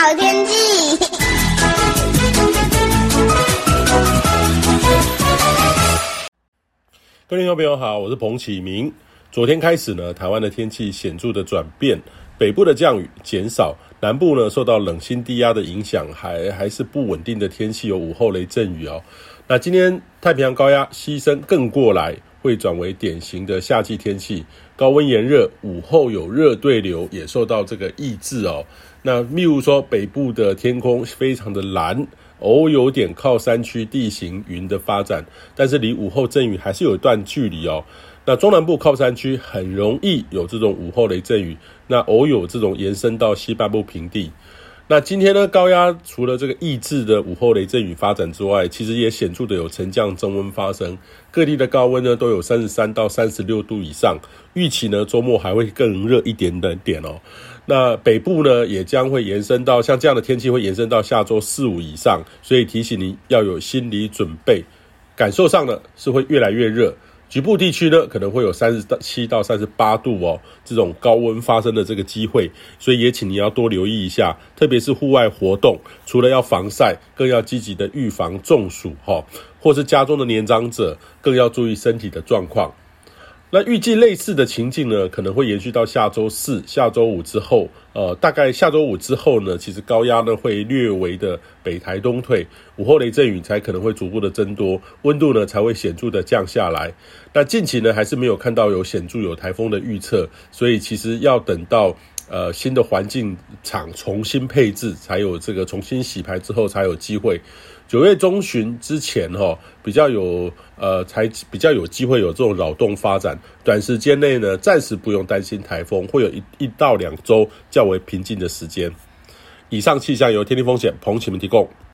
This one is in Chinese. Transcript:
好天气。各位听众朋友好，我是彭启明。昨天开始呢，台湾的天气显著的转变，北部的降雨减少，南部呢受到冷心低压的影响，还还是不稳定的天气，有午后雷阵雨哦。那今天太平洋高压西伸更过来。会转为典型的夏季天气，高温炎热，午后有热对流，也受到这个抑制哦。那例如说，北部的天空非常的蓝，偶有点靠山区地形云的发展，但是离午后阵雨还是有一段距离哦。那中南部靠山区很容易有这种午后雷阵雨，那偶有这种延伸到西半部平地。那今天呢，高压除了这个抑制的午后雷阵雨发展之外，其实也显著的有沉降增温发生，各地的高温呢都有三十三到三十六度以上，预期呢周末还会更热一点点点哦。那北部呢也将会延伸到像这样的天气会延伸到下周四五以上，所以提醒您要有心理准备，感受上呢是会越来越热。局部地区呢，可能会有三十七到三十八度哦，这种高温发生的这个机会，所以也请你要多留意一下，特别是户外活动，除了要防晒，更要积极的预防中暑哈，或是家中的年长者，更要注意身体的状况。那预计类似的情境呢，可能会延续到下周四、下周五之后。呃，大概下周五之后呢，其实高压呢会略微的北台东退，午后雷阵雨才可能会逐步的增多，温度呢才会显著的降下来。那近期呢还是没有看到有显著有台风的预测，所以其实要等到。呃，新的环境场重新配置，才有这个重新洗牌之后才有机会。九月中旬之前，哈，比较有呃，才比较有机会有这种扰动发展。短时间内呢，暂时不用担心台风，会有一一到两周较为平静的时间。以上气象由天地风险彭启明提供。